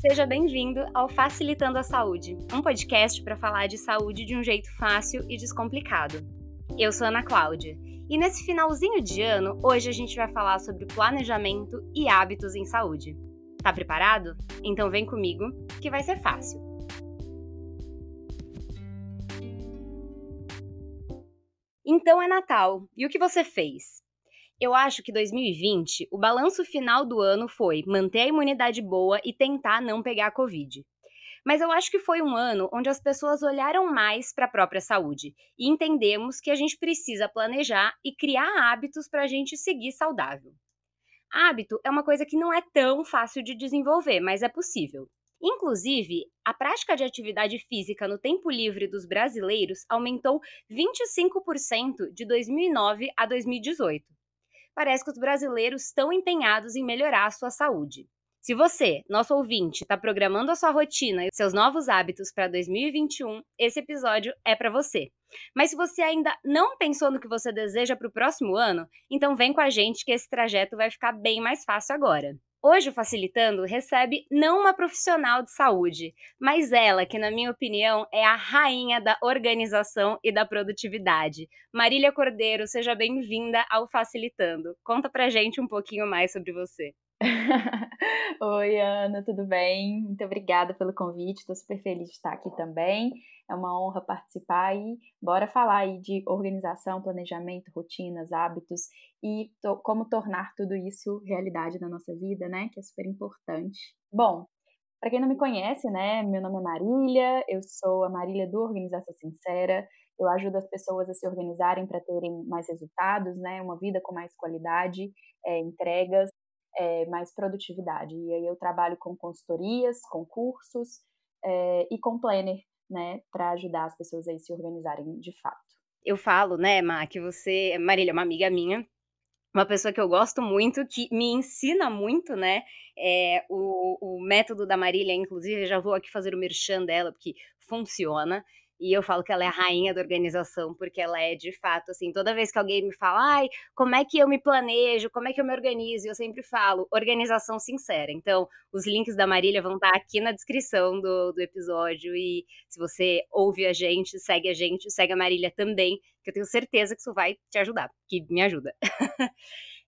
Seja bem-vindo ao Facilitando a Saúde, um podcast para falar de saúde de um jeito fácil e descomplicado. Eu sou Ana Cláudia e nesse finalzinho de ano, hoje a gente vai falar sobre planejamento e hábitos em saúde. Tá preparado? Então vem comigo, que vai ser fácil. Então é Natal, e o que você fez? Eu acho que 2020, o balanço final do ano foi manter a imunidade boa e tentar não pegar a Covid. Mas eu acho que foi um ano onde as pessoas olharam mais para a própria saúde e entendemos que a gente precisa planejar e criar hábitos para a gente seguir saudável. Hábito é uma coisa que não é tão fácil de desenvolver, mas é possível. Inclusive, a prática de atividade física no tempo livre dos brasileiros aumentou 25% de 2009 a 2018 parece que os brasileiros estão empenhados em melhorar a sua saúde. Se você, nosso ouvinte, está programando a sua rotina e seus novos hábitos para 2021, esse episódio é para você. Mas se você ainda não pensou no que você deseja para o próximo ano, então vem com a gente que esse trajeto vai ficar bem mais fácil agora. Hoje o Facilitando recebe não uma profissional de saúde, mas ela, que na minha opinião é a rainha da organização e da produtividade. Marília Cordeiro, seja bem-vinda ao Facilitando. Conta pra gente um pouquinho mais sobre você. Oi, Ana, tudo bem? Muito obrigada pelo convite, estou super feliz de estar aqui também. É uma honra participar e bora falar aí de organização, planejamento, rotinas, hábitos e to como tornar tudo isso realidade na nossa vida, né? Que é super importante. Bom, para quem não me conhece, né, meu nome é Marília, eu sou a Marília do Organização Sincera. Eu ajudo as pessoas a se organizarem para terem mais resultados, né, uma vida com mais qualidade, é, entregas, é, mais produtividade. E aí eu trabalho com consultorias, com cursos é, e com planner né, para ajudar as pessoas a se organizarem de fato. Eu falo, né, Ma, que você, Marília, é uma amiga minha, uma pessoa que eu gosto muito, que me ensina muito, né? É, o, o método da Marília, inclusive, eu já vou aqui fazer o merchan dela, porque funciona. E eu falo que ela é a rainha da organização, porque ela é de fato assim, toda vez que alguém me fala, ai, como é que eu me planejo, como é que eu me organizo, eu sempre falo, organização sincera. Então, os links da Marília vão estar aqui na descrição do, do episódio. E se você ouve a gente, segue a gente, segue a Marília também, que eu tenho certeza que isso vai te ajudar, que me ajuda.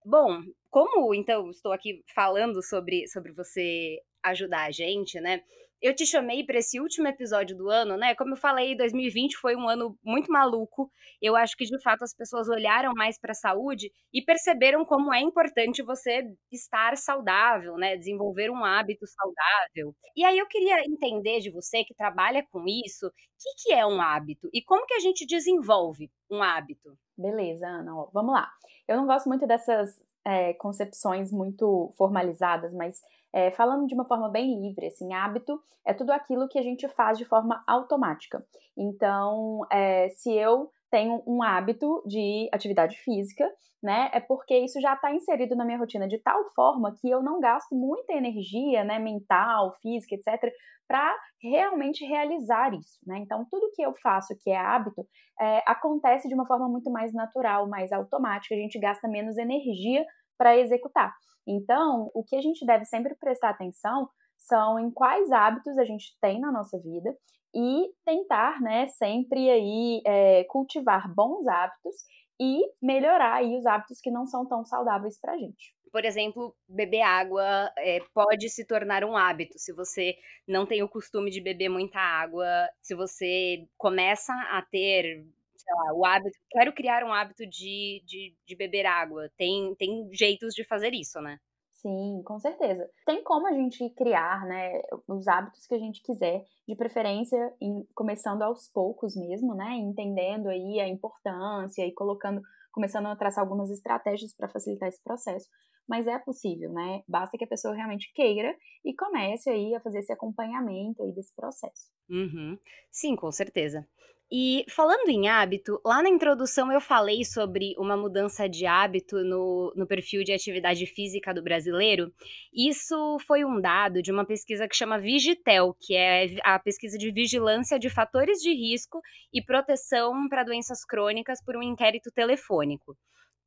Bom, como então estou aqui falando sobre, sobre você ajudar a gente, né? Eu te chamei para esse último episódio do ano, né? Como eu falei, 2020 foi um ano muito maluco. Eu acho que de fato as pessoas olharam mais para a saúde e perceberam como é importante você estar saudável, né? Desenvolver um hábito saudável. E aí eu queria entender de você que trabalha com isso, o que, que é um hábito e como que a gente desenvolve um hábito? Beleza, Ana. Vamos lá. Eu não gosto muito dessas é, concepções muito formalizadas, mas é, falando de uma forma bem livre, assim, hábito é tudo aquilo que a gente faz de forma automática. Então, é, se eu tenho um hábito de atividade física, né, é porque isso já está inserido na minha rotina de tal forma que eu não gasto muita energia, né, mental, física, etc., para realmente realizar isso, né? Então, tudo que eu faço que é hábito é, acontece de uma forma muito mais natural, mais automática, a gente gasta menos energia para executar. Então, o que a gente deve sempre prestar atenção são em quais hábitos a gente tem na nossa vida e tentar, né, sempre aí é, cultivar bons hábitos e melhorar aí os hábitos que não são tão saudáveis para a gente. Por exemplo, beber água é, pode se tornar um hábito. Se você não tem o costume de beber muita água, se você começa a ter sei lá, o hábito, quero criar um hábito de, de, de beber água. Tem, tem jeitos de fazer isso, né? Sim, com certeza. Tem como a gente criar, né, os hábitos que a gente quiser, de preferência em, começando aos poucos mesmo, né, entendendo aí a importância e colocando, começando a traçar algumas estratégias para facilitar esse processo. Mas é possível, né? Basta que a pessoa realmente queira e comece aí a fazer esse acompanhamento aí desse processo. Uhum. Sim, com certeza. E falando em hábito, lá na introdução eu falei sobre uma mudança de hábito no, no perfil de atividade física do brasileiro. Isso foi um dado de uma pesquisa que chama Vigitel, que é a pesquisa de vigilância de fatores de risco e proteção para doenças crônicas por um inquérito telefônico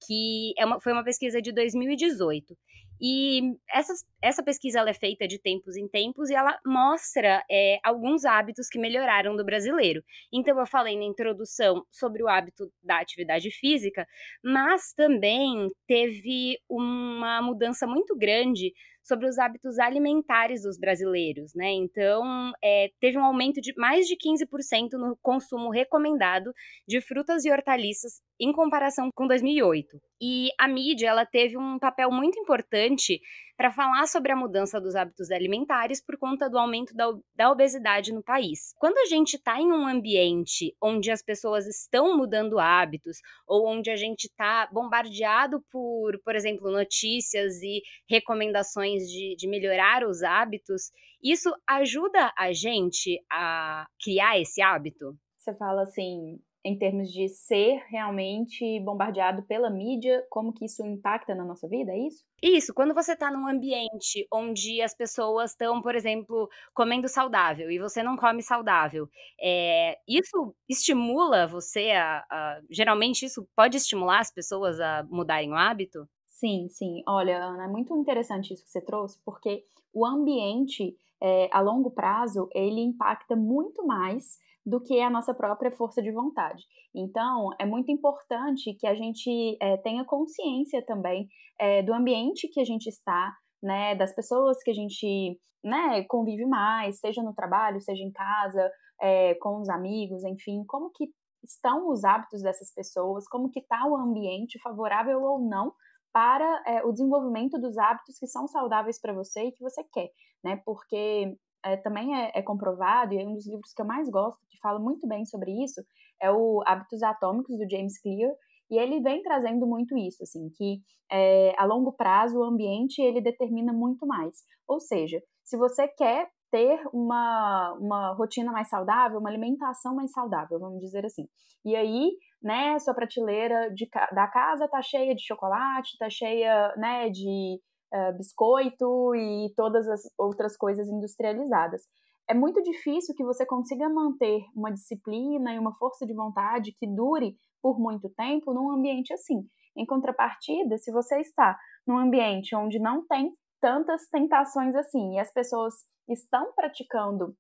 que é uma, foi uma pesquisa de 2018. E essa, essa pesquisa ela é feita de tempos em tempos e ela mostra é, alguns hábitos que melhoraram do brasileiro. Então, eu falei na introdução sobre o hábito da atividade física, mas também teve uma mudança muito grande sobre os hábitos alimentares dos brasileiros, né? Então, é, teve um aumento de mais de 15% no consumo recomendado de frutas e hortaliças em comparação com 2008. E a mídia, ela teve um papel muito importante para falar sobre a mudança dos hábitos alimentares por conta do aumento da, da obesidade no país. Quando a gente está em um ambiente onde as pessoas estão mudando hábitos, ou onde a gente está bombardeado por, por exemplo, notícias e recomendações de, de melhorar os hábitos, isso ajuda a gente a criar esse hábito? Você fala assim, em termos de ser realmente bombardeado pela mídia, como que isso impacta na nossa vida, é isso? Isso, quando você está num ambiente onde as pessoas estão, por exemplo, comendo saudável e você não come saudável, é, isso estimula você a, a. Geralmente, isso pode estimular as pessoas a mudarem o hábito? Sim, sim. Olha, Ana, é muito interessante isso que você trouxe, porque o ambiente, é, a longo prazo, ele impacta muito mais do que a nossa própria força de vontade. Então, é muito importante que a gente é, tenha consciência também é, do ambiente que a gente está, né, das pessoas que a gente né, convive mais, seja no trabalho, seja em casa, é, com os amigos, enfim, como que estão os hábitos dessas pessoas, como que está o ambiente favorável ou não para é, o desenvolvimento dos hábitos que são saudáveis para você e que você quer, né? Porque é, também é, é, comprovado, e é um dos livros que eu mais gosto, que fala muito bem sobre isso, é o Hábitos Atômicos, do James Clear, e ele vem trazendo muito isso, assim, que é, a longo prazo o ambiente ele determina muito mais. Ou seja, se você quer ter uma, uma rotina mais saudável, uma alimentação mais saudável, vamos dizer assim. E aí, né, sua prateleira de, da casa tá cheia de chocolate, tá cheia, né, de uh, biscoito e todas as outras coisas industrializadas. É muito difícil que você consiga manter uma disciplina e uma força de vontade que dure por muito tempo num ambiente assim. Em contrapartida, se você está num ambiente onde não tem tantas tentações assim e as pessoas estão praticando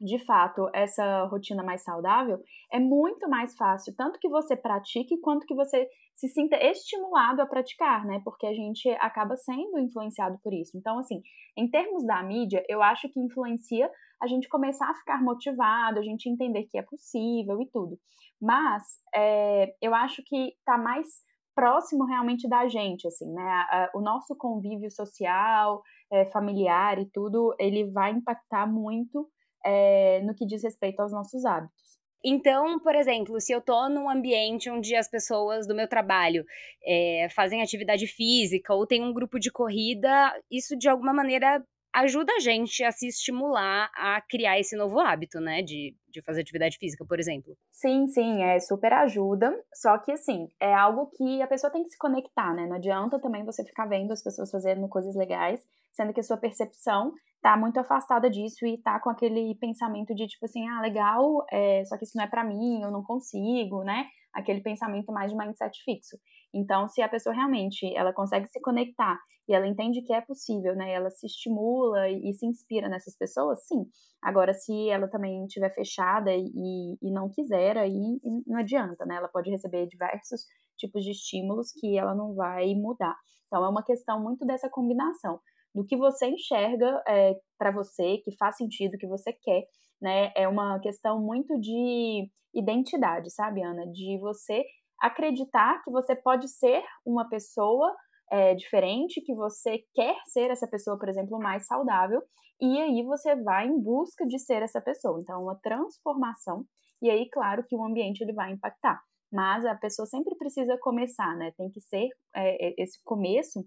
de fato essa rotina mais saudável, é muito mais fácil, tanto que você pratique quanto que você se sinta estimulado a praticar, né? Porque a gente acaba sendo influenciado por isso. Então, assim, em termos da mídia, eu acho que influencia a gente começar a ficar motivado, a gente entender que é possível e tudo. Mas é, eu acho que tá mais próximo realmente da gente, assim, né? o nosso convívio social, é, familiar e tudo, ele vai impactar muito é, no que diz respeito aos nossos hábitos. Então, por exemplo, se eu tô num ambiente onde as pessoas do meu trabalho é, fazem atividade física ou tem um grupo de corrida, isso de alguma maneira ajuda a gente a se estimular a criar esse novo hábito, né? De, de fazer atividade física, por exemplo. Sim, sim, é super ajuda. Só que, assim, é algo que a pessoa tem que se conectar, né? Não adianta também você ficar vendo as pessoas fazendo coisas legais, sendo que a sua percepção tá muito afastada disso e tá com aquele pensamento de tipo assim, ah, legal, é, só que isso não é para mim, eu não consigo, né? Aquele pensamento mais de mindset fixo. Então, se a pessoa realmente ela consegue se conectar e ela entende que é possível, né? Ela se estimula e, se inspira nessas pessoas, sim. Agora, se ela também estiver fechada e, e não quiser, aí não adianta, né? Ela pode receber diversos tipos de estímulos que ela não vai mudar. Então, é uma questão muito dessa combinação do que você enxerga é, para você, que faz sentido, que você quer, né? É uma questão muito de identidade, sabe, Ana? De você acreditar que você pode ser uma pessoa é, diferente, que você quer ser essa pessoa, por exemplo, mais saudável, e aí você vai em busca de ser essa pessoa. Então, uma transformação, e aí, claro, que o ambiente ele vai impactar. Mas a pessoa sempre precisa começar, né? Tem que ser é, esse começo,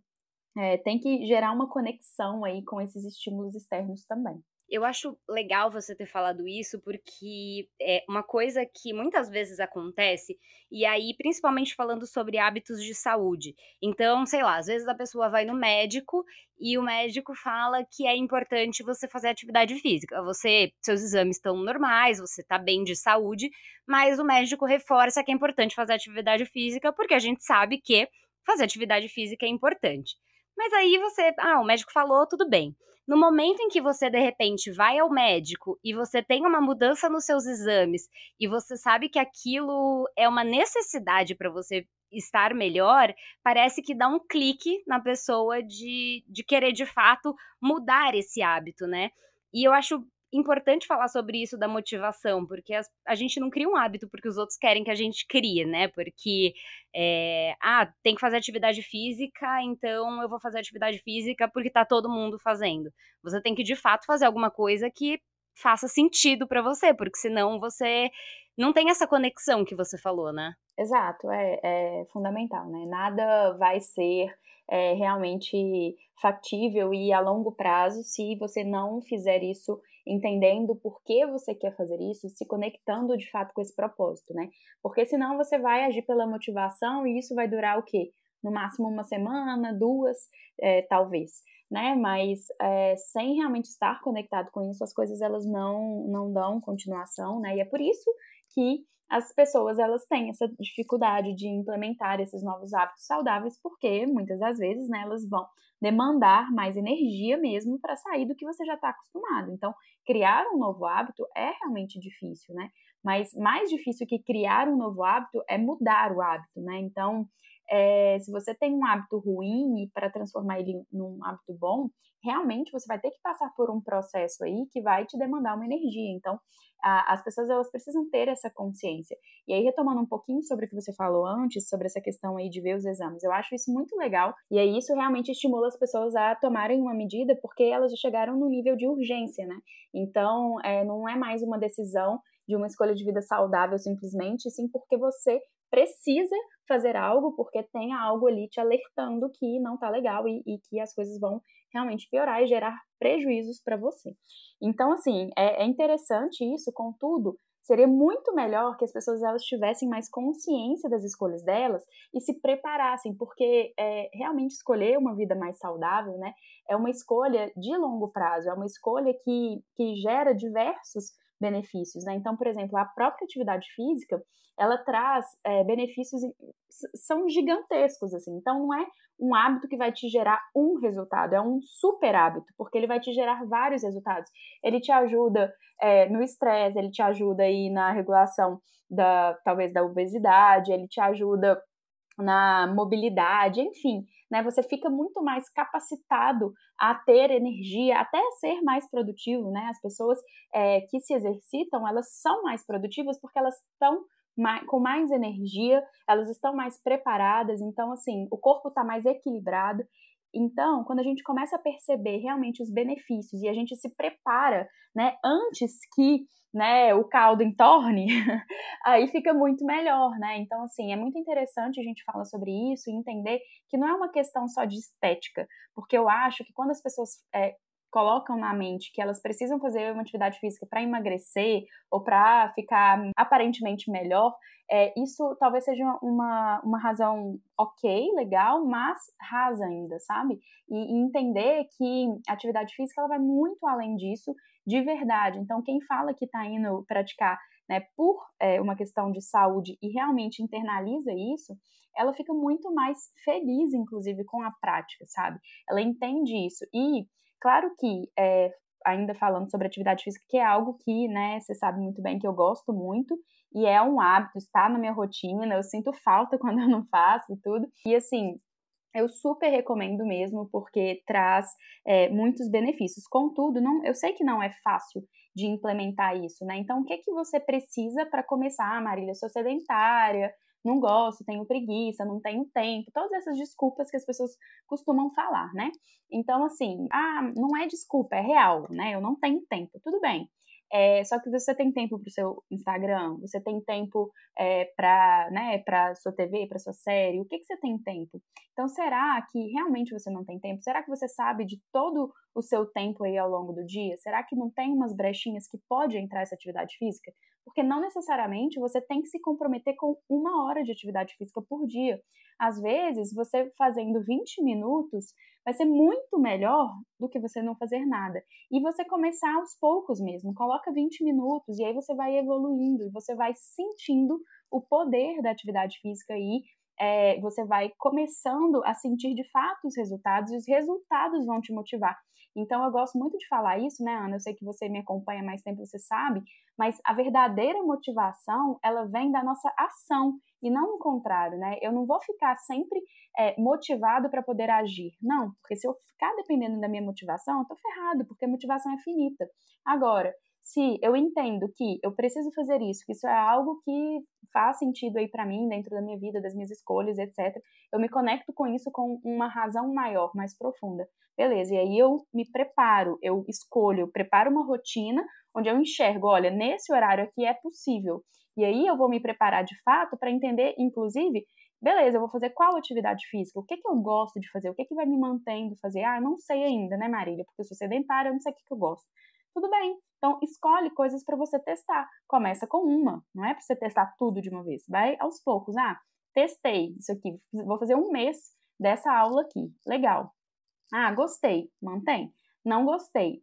é, tem que gerar uma conexão aí com esses estímulos externos também. Eu acho legal você ter falado isso, porque é uma coisa que muitas vezes acontece, e aí, principalmente falando sobre hábitos de saúde. Então, sei lá, às vezes a pessoa vai no médico e o médico fala que é importante você fazer atividade física. Você, seus exames estão normais, você está bem de saúde, mas o médico reforça que é importante fazer atividade física, porque a gente sabe que fazer atividade física é importante. Mas aí você, ah, o médico falou, tudo bem. No momento em que você de repente vai ao médico e você tem uma mudança nos seus exames e você sabe que aquilo é uma necessidade para você estar melhor, parece que dá um clique na pessoa de, de querer de fato mudar esse hábito, né? E eu acho importante falar sobre isso da motivação, porque as, a gente não cria um hábito porque os outros querem que a gente crie, né? Porque, é, ah, tem que fazer atividade física, então eu vou fazer atividade física porque tá todo mundo fazendo. Você tem que, de fato, fazer alguma coisa que faça sentido para você, porque senão você não tem essa conexão que você falou, né? Exato, é, é fundamental, né? Nada vai ser é, realmente factível e a longo prazo se você não fizer isso entendendo por que você quer fazer isso, se conectando de fato com esse propósito, né? Porque senão você vai agir pela motivação e isso vai durar o quê? No máximo uma semana, duas, é, talvez, né? Mas é, sem realmente estar conectado com isso, as coisas elas não, não dão continuação, né? E é por isso que as pessoas elas têm essa dificuldade de implementar esses novos hábitos saudáveis, porque muitas das vezes né, elas vão demandar mais energia mesmo para sair do que você já está acostumado. Então, criar um novo hábito é realmente difícil, né? Mas mais difícil que criar um novo hábito é mudar o hábito, né? Então, é, se você tem um hábito ruim e para transformar ele num hábito bom, realmente você vai ter que passar por um processo aí que vai te demandar uma energia. Então, a, as pessoas elas precisam ter essa consciência. E aí, retomando um pouquinho sobre o que você falou antes, sobre essa questão aí de ver os exames, eu acho isso muito legal. E aí, isso realmente estimula as pessoas a tomarem uma medida porque elas já chegaram no nível de urgência, né? Então, é, não é mais uma decisão de uma escolha de vida saudável simplesmente, sim porque você precisa fazer algo porque tem algo ali te alertando que não tá legal e, e que as coisas vão realmente piorar e gerar prejuízos para você. Então, assim, é, é interessante isso, contudo, seria muito melhor que as pessoas elas tivessem mais consciência das escolhas delas e se preparassem, porque é, realmente escolher uma vida mais saudável, né, é uma escolha de longo prazo, é uma escolha que, que gera diversos benefícios, né? Então, por exemplo, a própria atividade física, ela traz é, benefícios são gigantescos, assim. Então, não é um hábito que vai te gerar um resultado, é um super hábito, porque ele vai te gerar vários resultados. Ele te ajuda é, no estresse, ele te ajuda aí na regulação da, talvez, da obesidade, ele te ajuda na mobilidade, enfim, né? Você fica muito mais capacitado a ter energia, até ser mais produtivo, né? As pessoas é, que se exercitam, elas são mais produtivas porque elas estão mais, com mais energia, elas estão mais preparadas, então, assim, o corpo está mais equilibrado. Então, quando a gente começa a perceber realmente os benefícios e a gente se prepara, né, antes que né, o caldo entorne, aí fica muito melhor, né? Então, assim, é muito interessante a gente falar sobre isso e entender que não é uma questão só de estética, porque eu acho que quando as pessoas é, colocam na mente que elas precisam fazer uma atividade física para emagrecer ou para ficar aparentemente melhor, é, isso talvez seja uma, uma razão ok, legal, mas rasa ainda, sabe? E, e, entender que a atividade física ela vai muito além disso, de verdade. Então, quem fala que está indo praticar né, por é, uma questão de saúde e realmente internaliza isso, ela fica muito mais feliz, inclusive, com a prática, sabe? Ela entende isso. E Claro que, é, ainda falando sobre atividade física, que é algo que, né, você sabe muito bem que eu gosto muito, e é um hábito, está na minha rotina, eu sinto falta quando eu não faço e tudo. E assim, eu super recomendo mesmo, porque traz é, muitos benefícios. Contudo, não, eu sei que não é fácil de implementar isso, né? Então, o que, que você precisa para começar, Marília? Eu sou sedentária, não gosto, tenho preguiça, não tenho tempo, todas essas desculpas que as pessoas costumam falar, né? Então, assim, ah, não é desculpa, é real, né? Eu não tenho tempo, tudo bem. É, só que você tem tempo para o seu Instagram, você tem tempo é, para né, para sua TV, para sua série, o que, que você tem tempo? Então, será que realmente você não tem tempo? Será que você sabe de todo o seu tempo aí ao longo do dia? Será que não tem umas brechinhas que pode entrar essa atividade física? Porque não necessariamente você tem que se comprometer com uma hora de atividade física por dia. Às vezes, você fazendo 20 minutos vai ser muito melhor do que você não fazer nada. E você começar aos poucos mesmo. Coloca 20 minutos e aí você vai evoluindo e você vai sentindo o poder da atividade física aí é, você vai começando a sentir de fato os resultados e os resultados vão te motivar. Então eu gosto muito de falar isso, né, Ana? Eu sei que você me acompanha mais tempo, você sabe, mas a verdadeira motivação, ela vem da nossa ação e não o contrário, né? Eu não vou ficar sempre é, motivado para poder agir. Não, porque se eu ficar dependendo da minha motivação, eu tô ferrado, porque a motivação é finita. Agora, se eu entendo que eu preciso fazer isso, que isso é algo que faz sentido aí para mim, dentro da minha vida, das minhas escolhas, etc., eu me conecto com isso com uma razão maior, mais profunda. Beleza, e aí eu me preparo, eu escolho, eu preparo uma rotina onde eu enxergo, olha, nesse horário aqui é possível. E aí eu vou me preparar de fato para entender, inclusive, beleza, eu vou fazer qual atividade física? O que, que eu gosto de fazer? O que, que vai me mantendo fazer? Ah, eu não sei ainda, né, Marília? Porque eu sou sedentária, eu não sei o que, que eu gosto. Tudo bem. Então, escolhe coisas para você testar. Começa com uma, não é para você testar tudo de uma vez. Vai aos poucos. Ah, testei isso aqui, vou fazer um mês dessa aula aqui. Legal. Ah, gostei, mantém. Não gostei,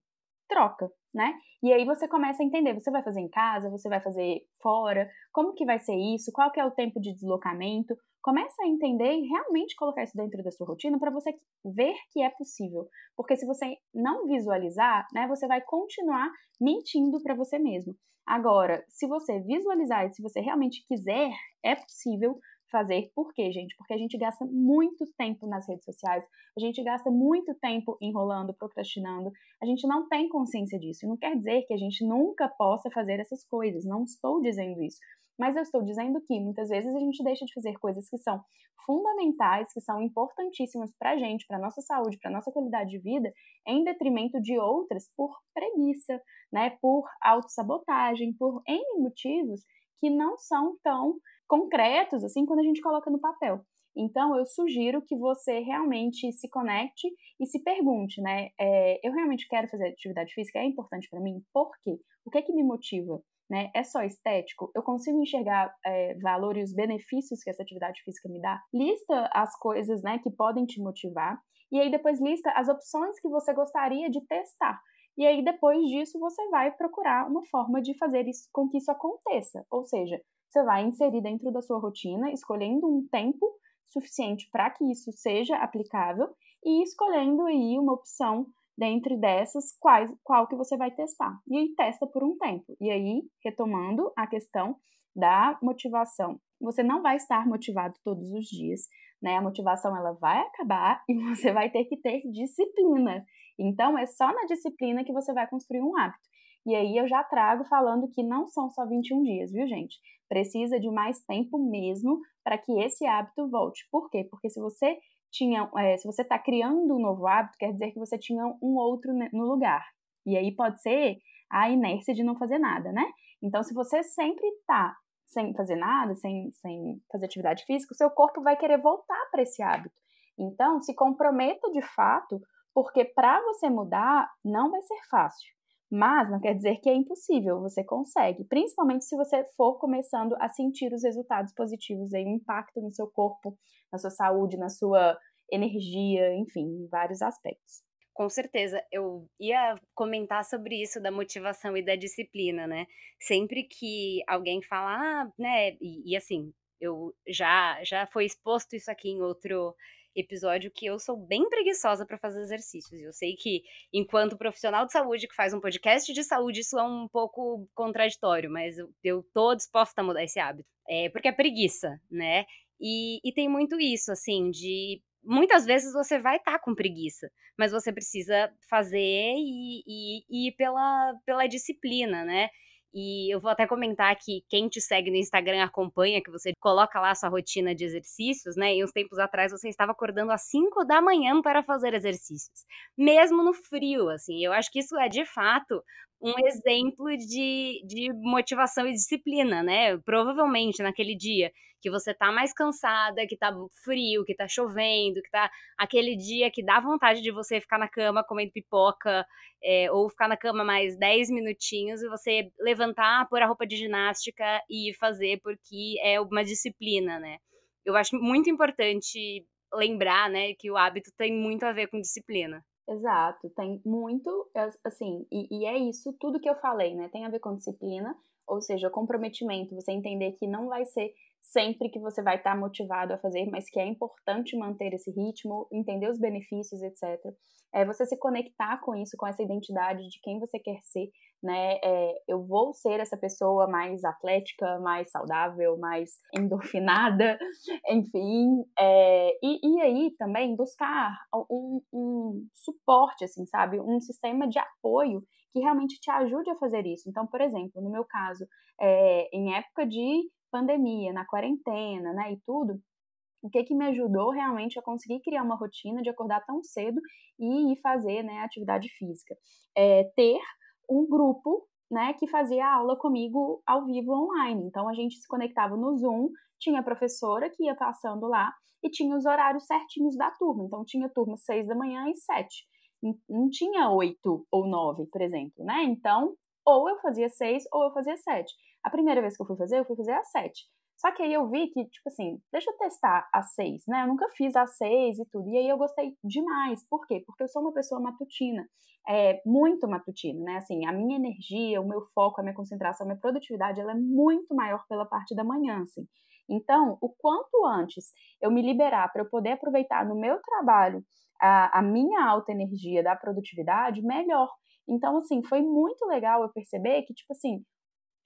troca, né? E aí você começa a entender, você vai fazer em casa, você vai fazer fora, como que vai ser isso, qual que é o tempo de deslocamento. Começa a entender e realmente colocar isso dentro da sua rotina para você ver que é possível. Porque se você não visualizar, né, você vai continuar mentindo para você mesmo. Agora, se você visualizar e se você realmente quiser, é possível, fazer. Por quê, gente? Porque a gente gasta muito tempo nas redes sociais, a gente gasta muito tempo enrolando, procrastinando, a gente não tem consciência disso. Não quer dizer que a gente nunca possa fazer essas coisas, não estou dizendo isso. Mas eu estou dizendo que muitas vezes a gente deixa de fazer coisas que são fundamentais, que são importantíssimas para a gente, para nossa saúde, para nossa qualidade de vida, em detrimento de outras por preguiça, né, por autossabotagem, por N motivos que não são tão concretos, assim, quando a gente coloca no papel. Então, eu sugiro que você realmente se conecte e se pergunte, né? É, eu realmente quero fazer atividade física? É importante para mim? Por quê? O que é que me motiva? Né? É só estético? Eu consigo enxergar é, valor e os benefícios que essa atividade física me dá? Lista as coisas né, que podem te motivar e aí depois lista as opções que você gostaria de testar. E aí, depois disso, você vai procurar uma forma de fazer isso com que isso aconteça. Ou seja, você vai inserir dentro da sua rotina, escolhendo um tempo suficiente para que isso seja aplicável e escolhendo aí uma opção dentre dessas quais, qual que você vai testar. E aí testa por um tempo. E aí, retomando a questão da motivação. Você não vai estar motivado todos os dias, né? A motivação ela vai acabar e você vai ter que ter disciplina. Então é só na disciplina que você vai construir um hábito. E aí eu já trago falando que não são só 21 dias, viu, gente? Precisa de mais tempo mesmo para que esse hábito volte. Por quê? Porque se você tinha, é, se você está criando um novo hábito, quer dizer que você tinha um outro no lugar. E aí pode ser a inércia de não fazer nada, né? Então, se você sempre está sem fazer nada, sem, sem fazer atividade física, o seu corpo vai querer voltar para esse hábito. Então, se comprometa de fato, porque para você mudar não vai ser fácil. Mas não quer dizer que é impossível, você consegue, principalmente se você for começando a sentir os resultados positivos aí, o impacto no seu corpo, na sua saúde, na sua energia, enfim, em vários aspectos. Com certeza, eu ia comentar sobre isso da motivação e da disciplina, né? Sempre que alguém fala, ah, né, e, e assim, eu já já foi exposto isso aqui em outro episódio que eu sou bem preguiçosa para fazer exercícios. Eu sei que, enquanto profissional de saúde que faz um podcast de saúde, isso é um pouco contraditório, mas eu, eu tô disposta a mudar esse hábito. É, porque é preguiça, né? E, e tem muito isso, assim, de. Muitas vezes você vai estar tá com preguiça, mas você precisa fazer e, e, e ir pela, pela disciplina, né? E eu vou até comentar que quem te segue no Instagram acompanha, que você coloca lá a sua rotina de exercícios, né? E uns tempos atrás você estava acordando às 5 da manhã para fazer exercícios, mesmo no frio, assim. Eu acho que isso é de fato um exemplo de, de motivação e disciplina, né? Provavelmente naquele dia que você tá mais cansada, que tá frio, que tá chovendo, que tá aquele dia que dá vontade de você ficar na cama comendo pipoca, é, ou ficar na cama mais 10 minutinhos e você levantar, pôr a roupa de ginástica e fazer, porque é uma disciplina, né? Eu acho muito importante lembrar, né, que o hábito tem muito a ver com disciplina. Exato, tem muito, assim, e, e, é isso tudo que eu falei, né? Tem a ver com disciplina, ou seja, comprometimento, você entender que não vai ser sempre que você vai estar tá motivado a fazer, mas que é importante manter esse ritmo, entender os benefícios, etc. É você se conectar com isso, com essa identidade de quem você quer ser, né? É, eu vou ser essa pessoa mais atlética, mais saudável, mais endorfinada, enfim. É, e, e aí também buscar um, um suporte, assim, sabe? Um sistema de apoio que realmente te ajude a fazer isso. Então, por exemplo, no meu caso, é, em época de pandemia, na quarentena, né, e tudo, o que que me ajudou realmente a conseguir criar uma rotina de acordar tão cedo e fazer, né, atividade física? É ter um grupo, né, que fazia aula comigo ao vivo online. Então a gente se conectava no Zoom, tinha a professora que ia passando lá e tinha os horários certinhos da turma. Então tinha turma seis da manhã e sete. Não tinha oito ou nove, por exemplo, né? Então, ou eu fazia seis ou eu fazia sete. A primeira vez que eu fui fazer, eu fui fazer às sete. Só que aí eu vi que, tipo assim, deixa eu testar às seis, né? Eu nunca fiz às seis e tudo. E aí eu gostei demais. Por quê? Porque eu sou uma pessoa matutina, é, muito matutina, né? Assim, a minha energia, o meu foco, a minha concentração, a minha produtividade, ela é muito maior pela parte da manhã, assim. Então, o quanto antes eu me liberar para eu poder aproveitar no meu trabalho a, a minha alta energia da produtividade, melhor. Então, assim, foi muito legal eu perceber que, tipo assim,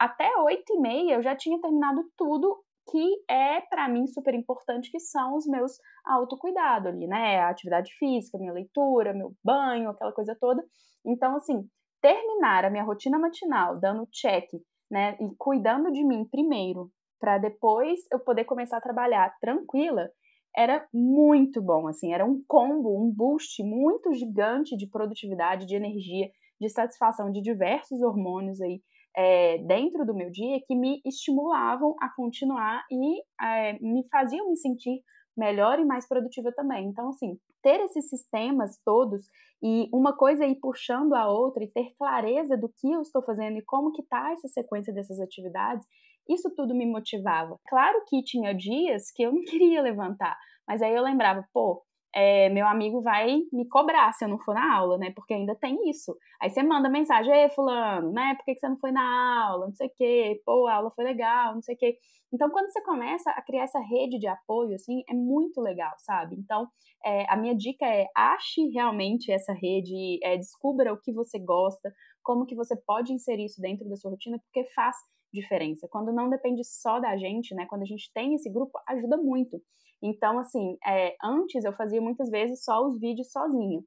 até oito e meia eu já tinha terminado tudo que é para mim super importante, que são os meus autocuidado ali, né? A atividade física, minha leitura, meu banho, aquela coisa toda. Então, assim, terminar a minha rotina matinal dando check, né? E cuidando de mim primeiro, para depois eu poder começar a trabalhar tranquila, era muito bom, assim, era um combo, um boost muito gigante de produtividade, de energia, de satisfação de diversos hormônios aí é, dentro do meu dia que me estimulavam a continuar e é, me faziam me sentir melhor e mais produtiva também. Então, assim, ter esses sistemas todos e uma coisa ir puxando a outra e ter clareza do que eu estou fazendo e como que tá essa sequência dessas atividades, isso tudo me motivava. Claro que tinha dias que eu não queria levantar, mas aí eu lembrava, pô, é, meu amigo vai me cobrar se eu não for na aula, né? Porque ainda tem isso. Aí você manda mensagem, ei, fulano, né? Por que, que você não foi na aula? Não sei o quê, pô, a aula foi legal, não sei o quê. Então, quando você começa a criar essa rede de apoio, assim, é muito legal, sabe? Então, é, a minha dica é ache realmente essa rede, é, descubra o que você gosta, como que você pode inserir isso dentro da sua rotina, porque faz diferença. Quando não depende só da gente, né? Quando a gente tem esse grupo, ajuda muito. Então, assim, é, antes eu fazia muitas vezes só os vídeos sozinha.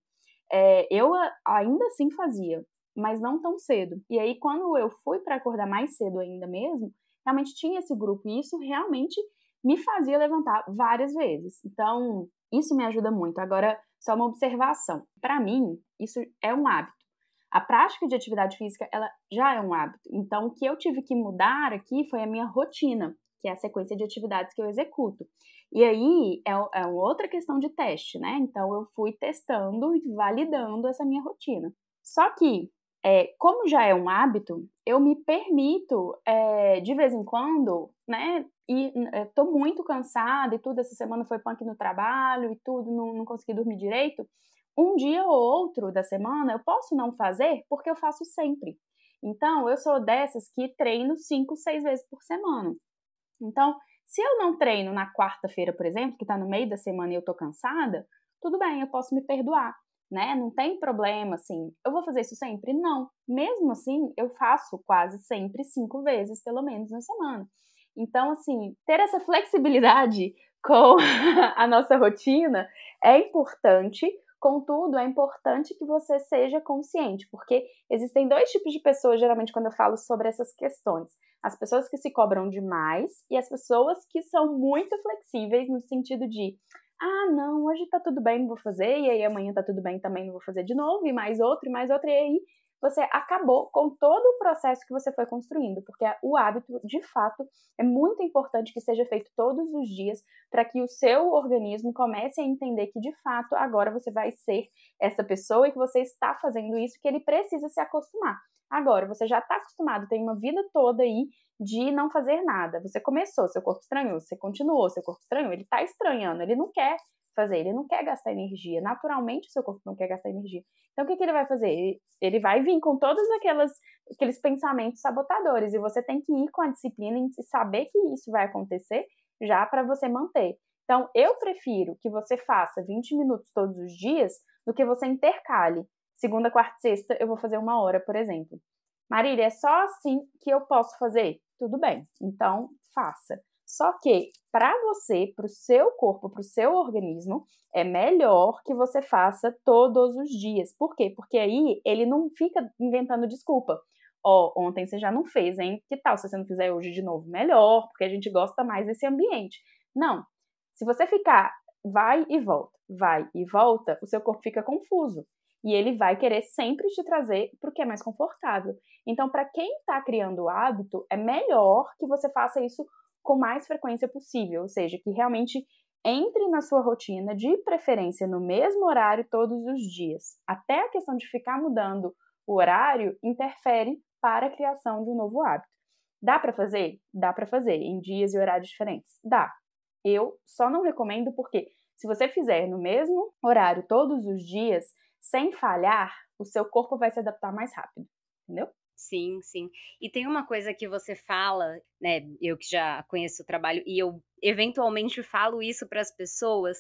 É, eu ainda assim fazia, mas não tão cedo. E aí, quando eu fui para acordar mais cedo ainda mesmo, realmente tinha esse grupo e isso realmente me fazia levantar várias vezes. Então, isso me ajuda muito. Agora, só uma observação. Para mim, isso é um hábito. A prática de atividade física, ela já é um hábito. Então, o que eu tive que mudar aqui foi a minha rotina, que é a sequência de atividades que eu executo. E aí é, é outra questão de teste, né? Então, eu fui testando e validando essa minha rotina. Só que, é, como já é um hábito, eu me permito, é, de vez em quando, né? E é, tô muito cansada e tudo. Essa semana foi punk no trabalho e tudo, não, não consegui dormir direito um dia ou outro da semana eu posso não fazer porque eu faço sempre. Então, eu sou dessas que treino cinco, seis vezes por semana. Então, se eu não treino na quarta-feira, por exemplo, que está no meio da semana e eu estou cansada, tudo bem, eu posso me perdoar, né? Não tem problema, assim. Eu vou fazer isso sempre? Não. Mesmo assim, eu faço quase sempre cinco vezes, pelo menos, na semana. Então, assim, ter essa flexibilidade com a nossa rotina é importante Contudo, é importante que você seja consciente, porque existem dois tipos de pessoas, geralmente, quando eu falo sobre essas questões: as pessoas que se cobram demais e as pessoas que são muito flexíveis no sentido de. Ah, não, hoje tá tudo bem, não vou fazer, e aí amanhã tá tudo bem, também não vou fazer de novo, e mais outro, e mais outro, e aí você acabou com todo o processo que você foi construindo, porque o hábito, de fato, é muito importante que seja feito todos os dias para que o seu organismo comece a entender que, de fato, agora você vai ser essa pessoa e que você está fazendo isso, que ele precisa se acostumar. Agora, você já está acostumado, tem uma vida toda aí de não fazer nada. Você começou, seu corpo estranhou, você continuou, seu corpo estranhou, ele está estranhando, ele não quer fazer? Ele não quer gastar energia. Naturalmente, o seu corpo não quer gastar energia. Então, o que, que ele vai fazer? Ele vai vir com todos aquelas, aqueles pensamentos sabotadores. E você tem que ir com a disciplina e saber que isso vai acontecer já para você manter. Então, eu prefiro que você faça 20 minutos todos os dias do que você intercale. Segunda, quarta e sexta, eu vou fazer uma hora, por exemplo. Marília, é só assim que eu posso fazer? Tudo bem, então faça. Só que para você, para o seu corpo, para o seu organismo, é melhor que você faça todos os dias. Por quê? Porque aí ele não fica inventando desculpa. Ó, oh, ontem você já não fez, hein? Que tal se você não fizer hoje de novo? Melhor, porque a gente gosta mais desse ambiente. Não. Se você ficar vai e volta, vai e volta, o seu corpo fica confuso e ele vai querer sempre te trazer para o que é mais confortável. Então, para quem está criando o hábito, é melhor que você faça isso com mais frequência possível, ou seja, que realmente entre na sua rotina, de preferência no mesmo horário todos os dias. Até a questão de ficar mudando o horário interfere para a criação de um novo hábito. Dá para fazer? Dá para fazer em dias e horários diferentes. Dá. Eu só não recomendo porque se você fizer no mesmo horário todos os dias, sem falhar, o seu corpo vai se adaptar mais rápido, entendeu? Sim, sim. E tem uma coisa que você fala, né? Eu que já conheço o trabalho e eu eventualmente falo isso para as pessoas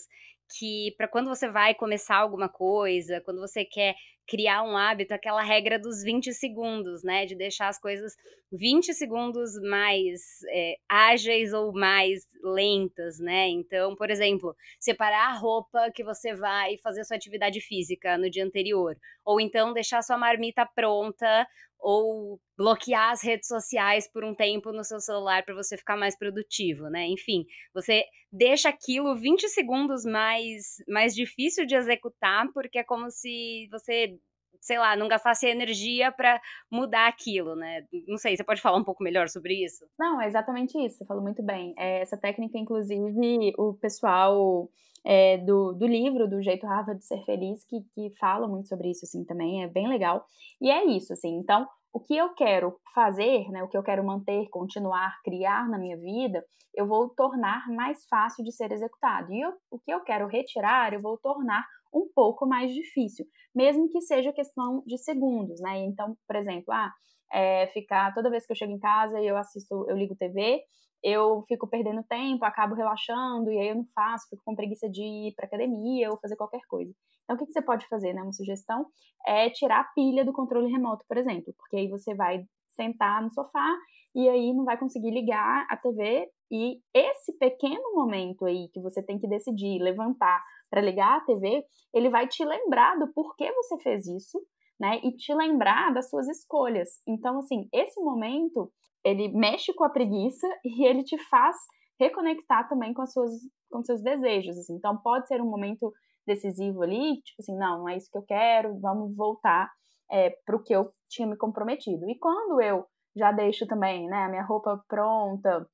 que para quando você vai começar alguma coisa, quando você quer criar um hábito, aquela regra dos 20 segundos, né? De deixar as coisas 20 segundos mais é, ágeis ou mais lentas, né? Então, por exemplo, separar a roupa que você vai fazer sua atividade física no dia anterior. Ou então deixar sua marmita pronta ou bloquear as redes sociais por um tempo no seu celular para você ficar mais produtivo, né? Enfim, você deixa aquilo 20 segundos mais mais difícil de executar, porque é como se você sei lá, não gastasse energia para mudar aquilo, né? Não sei, você pode falar um pouco melhor sobre isso? Não, é exatamente isso, você falou muito bem. É, essa técnica, inclusive, o pessoal é, do, do livro, do Jeito Harvard de Ser Feliz, que, que fala muito sobre isso, assim, também, é bem legal. E é isso, assim, então, o que eu quero fazer, né, o que eu quero manter, continuar, criar na minha vida, eu vou tornar mais fácil de ser executado. E eu, o que eu quero retirar, eu vou tornar um pouco mais difícil, mesmo que seja questão de segundos, né? Então, por exemplo, ah, é, ficar toda vez que eu chego em casa eu assisto, eu ligo TV, eu fico perdendo tempo, acabo relaxando, e aí eu não faço, fico com preguiça de ir para academia ou fazer qualquer coisa. Então, o que, que você pode fazer, né? Uma sugestão é tirar a pilha do controle remoto, por exemplo, porque aí você vai sentar no sofá e aí não vai conseguir ligar a TV e esse pequeno momento aí que você tem que decidir levantar para ligar a TV, ele vai te lembrar do porquê você fez isso, né? E te lembrar das suas escolhas. Então, assim, esse momento ele mexe com a preguiça e ele te faz reconectar também com, as suas, com seus desejos. Assim. Então, pode ser um momento decisivo ali, tipo assim, não, não é isso que eu quero, vamos voltar é, para o que eu tinha me comprometido. E quando eu já deixo também né, a minha roupa pronta,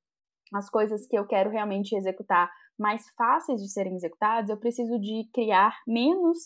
as coisas que eu quero realmente executar mais fáceis de serem executadas, eu preciso de criar menos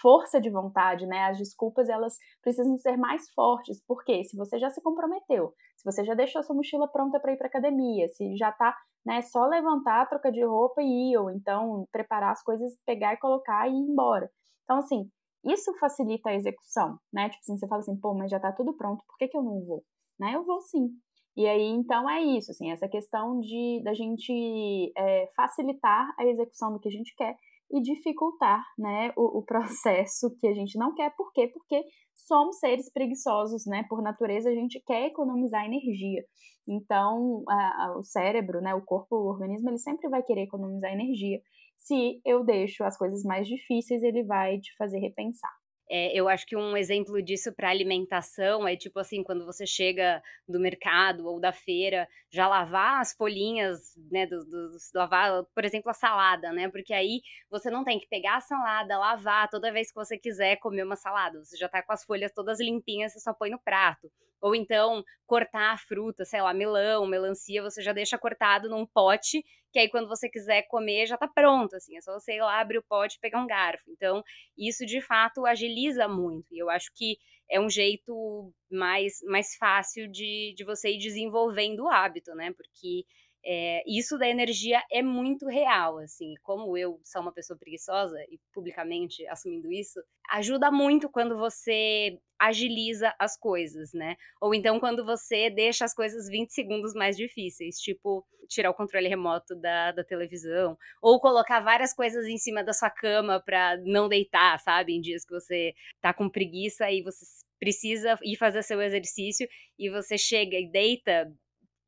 força de vontade, né? As desculpas elas precisam ser mais fortes, porque se você já se comprometeu, você já deixou sua mochila pronta para ir para academia, se já tá, né, só levantar, trocar de roupa e ir, ou então preparar as coisas, pegar e colocar e ir embora. Então assim, isso facilita a execução, né? Tipo assim, você fala assim, pô, mas já tá tudo pronto, por que, que eu não vou? Né? Eu vou sim. E aí, então, é isso, assim, essa questão de da gente é, facilitar a execução do que a gente quer e dificultar né, o, o, processo que a gente não quer. Por quê? Porque somos seres preguiçosos, né? Por natureza, a gente quer economizar energia. Então, a, a, o cérebro, né, o corpo, o organismo, ele sempre vai querer economizar energia. Se eu deixo as coisas mais difíceis, ele vai te fazer repensar. É, eu acho que um exemplo disso para alimentação é tipo assim, quando você chega do mercado ou da feira, já lavar as folhinhas, né, do, do, lavar, por exemplo, a salada, né, porque aí você não tem que pegar a salada, lavar toda vez que você quiser comer uma salada, você já tá com as folhas todas limpinhas, você só põe no prato. Ou então cortar a fruta, sei lá, melão, melancia, você já deixa cortado num pote, que aí quando você quiser comer já tá pronto, assim, é só você ir lá, abrir o pote e pegar um garfo. Então, isso de fato agiliza muito. E eu acho que é um jeito mais, mais fácil de, de você ir desenvolvendo o hábito, né? Porque É, isso da energia é muito real, assim. Como eu sou uma pessoa preguiçosa e publicamente assumindo isso, ajuda muito quando você agiliza as coisas, né? Ou então quando você deixa as coisas 20 segundos mais difíceis, tipo tirar o controle remoto da, da televisão, ou colocar várias coisas em cima da sua cama para não deitar, sabe? Em dias que você tá com preguiça e você precisa ir fazer seu exercício e você chega e deita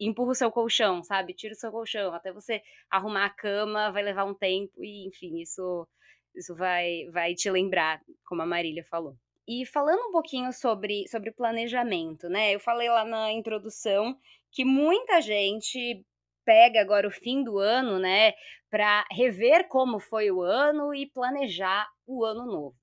empurra o seu colchão, sabe? Tira o seu colchão. Até você arrumar a cama vai levar um tempo e, enfim, isso, isso vai, vai te lembrar, como a Marília falou. E falando um pouquinho sobre, sobre planejamento, né? Eu falei lá na introdução que muita gente pega agora o fim do ano, né, para rever como foi o ano e planejar o ano novo.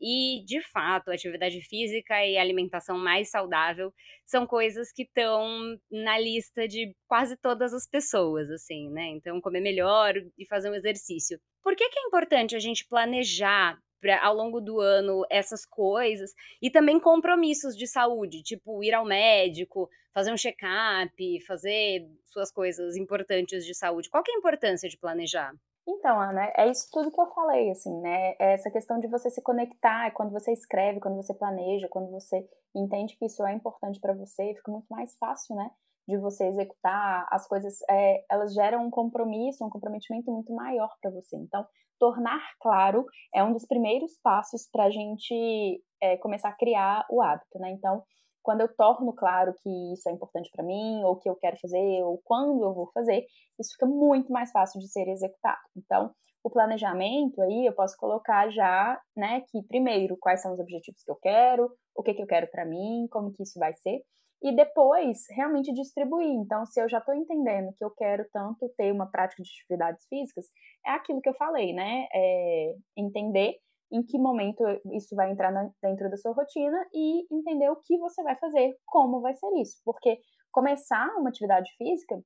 E, de fato, atividade física e alimentação mais saudável são coisas que estão na lista de quase todas as pessoas, assim, né? Então, comer melhor e fazer um exercício. Por que, que é importante a gente planejar pra, ao longo do ano essas coisas e também compromissos de saúde, tipo ir ao médico, fazer um check-up, fazer suas coisas importantes de saúde? Qual é a importância de planejar? Então, Ana, é isso tudo que eu falei, assim, né? É essa questão de você se conectar, é quando você escreve, quando você planeja, quando você entende que isso é importante para você, fica muito mais fácil, né? De você executar as coisas, é, elas geram um compromisso, um comprometimento muito maior para você. Então, tornar claro é um dos primeiros passos para a gente é, começar a criar o hábito, né? Então, quando eu torno claro que isso é importante para mim, ou que eu quero fazer, ou quando eu vou fazer, isso fica muito mais fácil de ser executado. Então, o planejamento aí eu posso colocar já, né, que primeiro quais são os objetivos que eu quero, o que que eu quero para mim, como que isso vai ser, e depois realmente distribuir. Então, se eu já estou entendendo que eu quero tanto ter uma prática de atividades físicas, é aquilo que eu falei, né? É entender em que momento isso vai entrar na, dentro da sua rotina e entender o que você vai fazer, como vai ser isso. Porque começar uma atividade física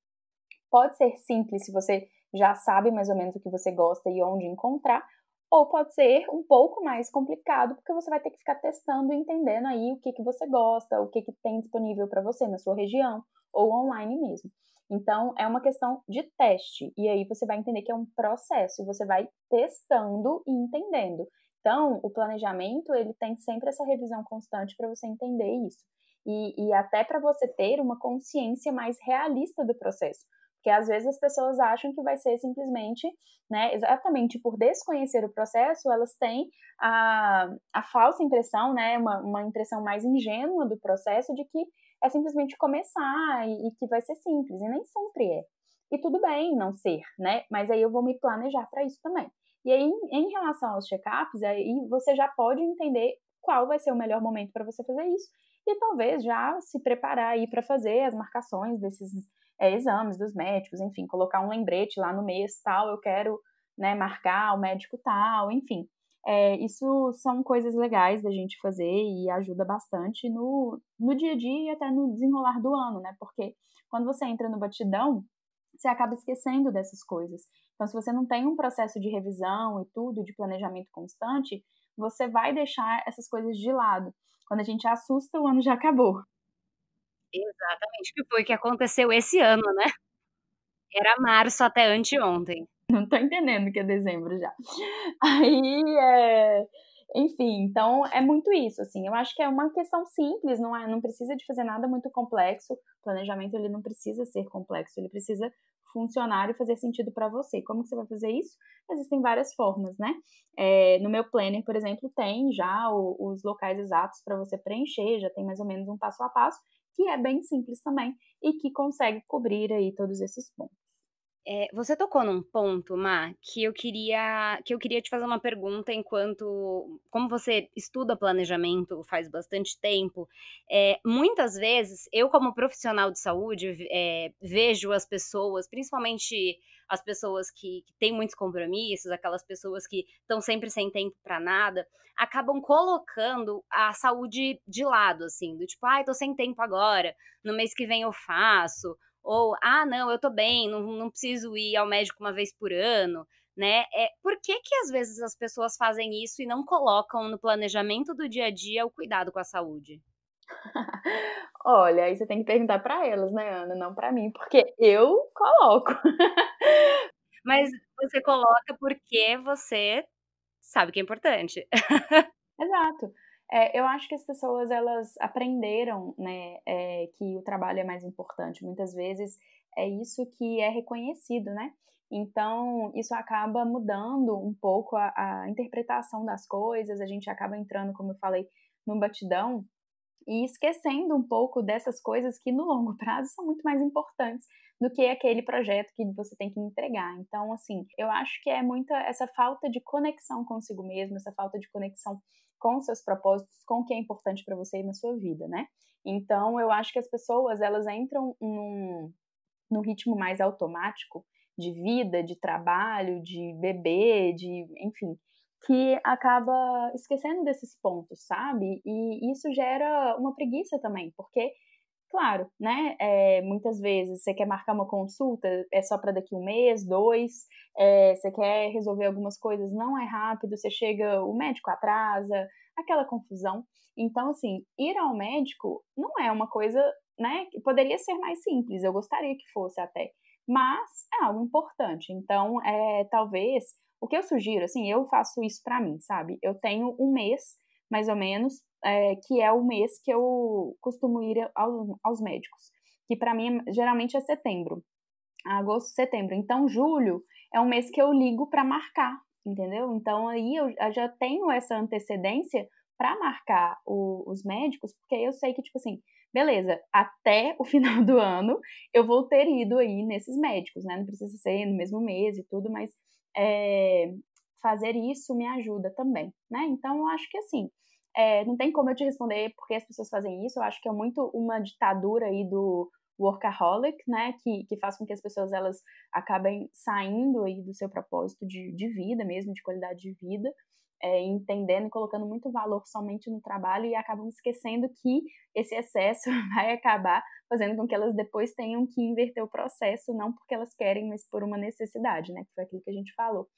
pode ser simples se você já sabe mais ou menos o que você gosta e onde encontrar, ou pode ser um pouco mais complicado, porque você vai ter que ficar testando e entendendo aí o que, que você gosta, o que, que tem disponível para você na sua região, ou online mesmo. Então, é uma questão de teste, e aí você vai entender que é um processo, você vai testando e entendendo. Então, o planejamento, ele tem sempre essa revisão constante para você entender isso. E, e até para você ter uma consciência mais realista do processo. Porque às vezes as pessoas acham que vai ser simplesmente, né, exatamente por desconhecer o processo, elas têm a, a falsa impressão, né, uma, uma impressão mais ingênua do processo de que é simplesmente começar e, e que vai ser simples, e nem sempre é. E tudo bem não ser, né, mas aí eu vou me planejar para isso também. E aí, em relação aos check-ups, aí você já pode entender qual vai ser o melhor momento para você fazer isso e talvez já se preparar aí para fazer as marcações desses é, exames dos médicos, enfim, colocar um lembrete lá no mês tal, eu quero né, marcar o médico tal, enfim. É, isso são coisas legais da gente fazer e ajuda bastante no, no dia a dia e até no desenrolar do ano, né? Porque quando você entra no batidão, você acaba esquecendo dessas coisas. Então, se você não tem um processo de revisão e tudo, de planejamento constante, você vai deixar essas coisas de lado. Quando a gente assusta, o ano já acabou. Exatamente, que foi o que aconteceu esse ano, né? Era março até anteontem. Não tô entendendo que é dezembro já. Aí, é... enfim, então é muito isso, assim. Eu acho que é uma questão simples, não é, não precisa de fazer nada muito complexo. O planejamento ele não precisa ser complexo, ele precisa funcionar e fazer sentido para você. Como que você vai fazer isso? Existem várias formas, né? É, no meu planner, por exemplo, tem já o, os locais exatos para você preencher, já tem mais ou menos um passo a passo, que é bem simples também e que consegue cobrir aí todos esses pontos. É, você tocou num ponto, Má, que eu queria que eu queria te fazer uma pergunta enquanto como você estuda planejamento faz bastante tempo, é, muitas vezes eu como profissional de saúde é, vejo as pessoas, principalmente as pessoas que, que têm muitos compromissos, aquelas pessoas que estão sempre sem tempo para nada, acabam colocando a saúde de lado, assim, do tipo, ai, ah, tô sem tempo agora, no mês que vem eu faço, ou, ah, não, eu tô bem, não, não preciso ir ao médico uma vez por ano, né? É, por que que às vezes as pessoas fazem isso e não colocam no planejamento do dia a dia o cuidado com a saúde? Olha, aí você tem que perguntar para elas, né, Ana, não para mim, porque eu coloco. Mas você coloca porque você sabe que é importante. Exato. É, eu acho que as pessoas elas aprenderam, né, é, que o trabalho é mais importante. Muitas vezes é isso que é reconhecido, né? Então isso acaba mudando um pouco a, a interpretação das coisas. A gente acaba entrando, como eu falei, num batidão e esquecendo um pouco dessas coisas que no longo prazo são muito mais importantes do que aquele projeto que você tem que entregar. Então, assim, eu acho que é muita essa falta de conexão consigo mesmo, essa falta de conexão com seus propósitos, com o que é importante para você na sua vida, né? Então, eu acho que as pessoas, elas entram num, num ritmo mais automático de vida, de trabalho, de beber, de, enfim, que acaba esquecendo desses pontos, sabe? E isso gera uma preguiça também, porque, claro, né? É, muitas vezes você quer marcar uma consulta, é só para daqui um mês, dois, é, você quer resolver algumas coisas, não é rápido, você chega, o médico atrasa, aquela confusão. Então, assim, ir ao médico não é uma coisa, né? Poderia ser mais simples, eu gostaria que fosse até, mas é algo importante. Então, é, talvez o que eu sugiro, assim, eu faço isso para mim, sabe? Eu tenho um mês, mais ou menos, é, que é o mês que eu costumo ir aos, aos médicos, que para mim geralmente é setembro, agosto, setembro. Então, julho é um mês que eu ligo para marcar, entendeu? Então, aí eu, eu já tenho essa antecedência para marcar o, os médicos, porque eu sei que, tipo assim, beleza, até o final do ano eu vou ter ido aí nesses médicos, né? Não precisa ser no mesmo mês e tudo, mas é, fazer isso me ajuda também, né? Então, eu acho que assim, é, não tem como eu te responder porque as pessoas fazem isso, eu acho que é muito uma ditadura aí do workaholic, né, que, que faz com que as pessoas elas acabem saindo aí do seu propósito de, de vida mesmo, de qualidade de vida, é, entendendo e colocando muito valor somente no trabalho e acabam esquecendo que esse excesso vai acabar fazendo com que elas depois tenham que inverter o processo, não porque elas querem, mas por uma necessidade, né? Que foi aquilo que a gente falou.